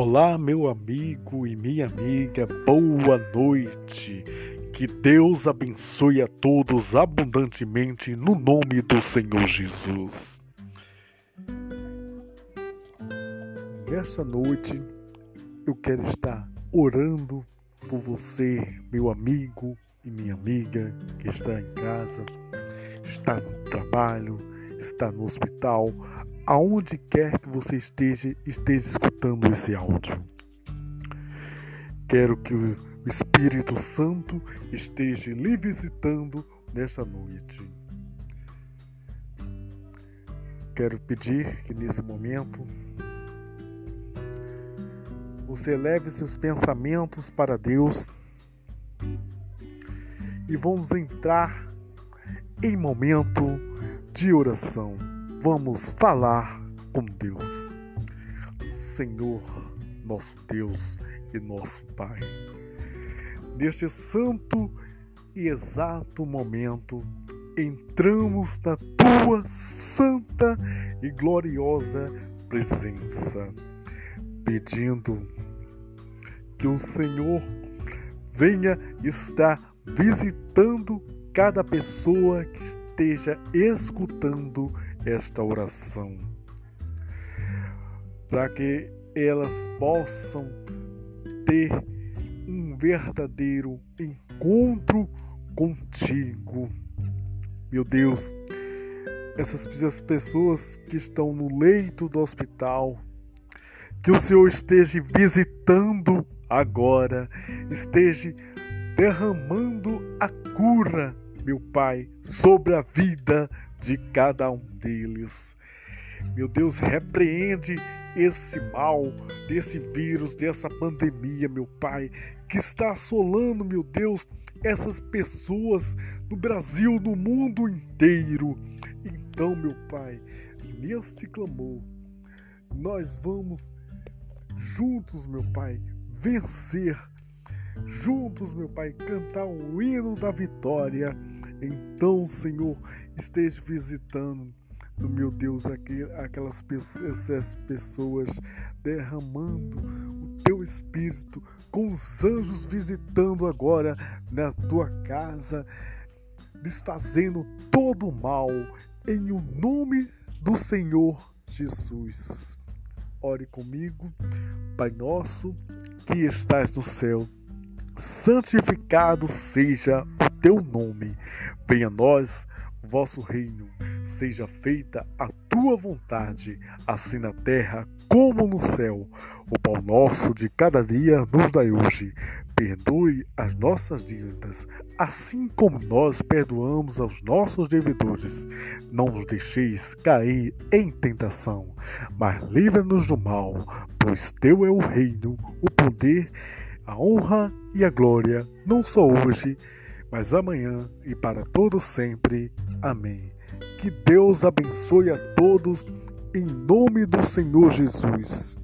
Olá, meu amigo e minha amiga, boa noite. Que Deus abençoe a todos abundantemente no nome do Senhor Jesus. Nesta noite eu quero estar orando por você, meu amigo e minha amiga que está em casa, está no trabalho, está no hospital, aonde quer que você esteja, esteja escutando esse áudio. Quero que o Espírito Santo esteja lhe visitando nesta noite. Quero pedir que nesse momento você leve seus pensamentos para Deus e vamos entrar em momento de oração vamos falar com Deus. Senhor, nosso Deus e nosso Pai. Neste santo e exato momento, entramos na tua santa e gloriosa presença, pedindo que o Senhor venha estar visitando cada pessoa que esteja escutando esta oração, para que elas possam ter um verdadeiro encontro contigo. Meu Deus, essas pessoas que estão no leito do hospital, que o Senhor esteja visitando agora, esteja derramando a cura, meu Pai, sobre a vida de cada um deles. Meu Deus, repreende esse mal, desse vírus, dessa pandemia, meu Pai, que está assolando, meu Deus, essas pessoas no Brasil, no mundo inteiro. Então, meu Pai, neste clamor, nós vamos juntos, meu Pai, vencer. Juntos, meu Pai, cantar o hino da vitória então, Senhor, esteja visitando, meu Deus, aquelas essas pessoas, derramando o teu espírito, com os anjos visitando agora na tua casa, desfazendo todo o mal, em o nome do Senhor Jesus. Ore comigo, Pai nosso que estás no céu, santificado seja o teu nome. Venha a nós vosso reino. Seja feita a tua vontade, assim na terra como no céu. O pão nosso de cada dia nos dai hoje. Perdoe as nossas dívidas, assim como nós perdoamos aos nossos devedores. Não nos deixeis cair em tentação, mas livra-nos do mal, pois teu é o reino, o poder, a honra e a glória, não só hoje, mas amanhã e para todo sempre. Amém. Que Deus abençoe a todos em nome do Senhor Jesus.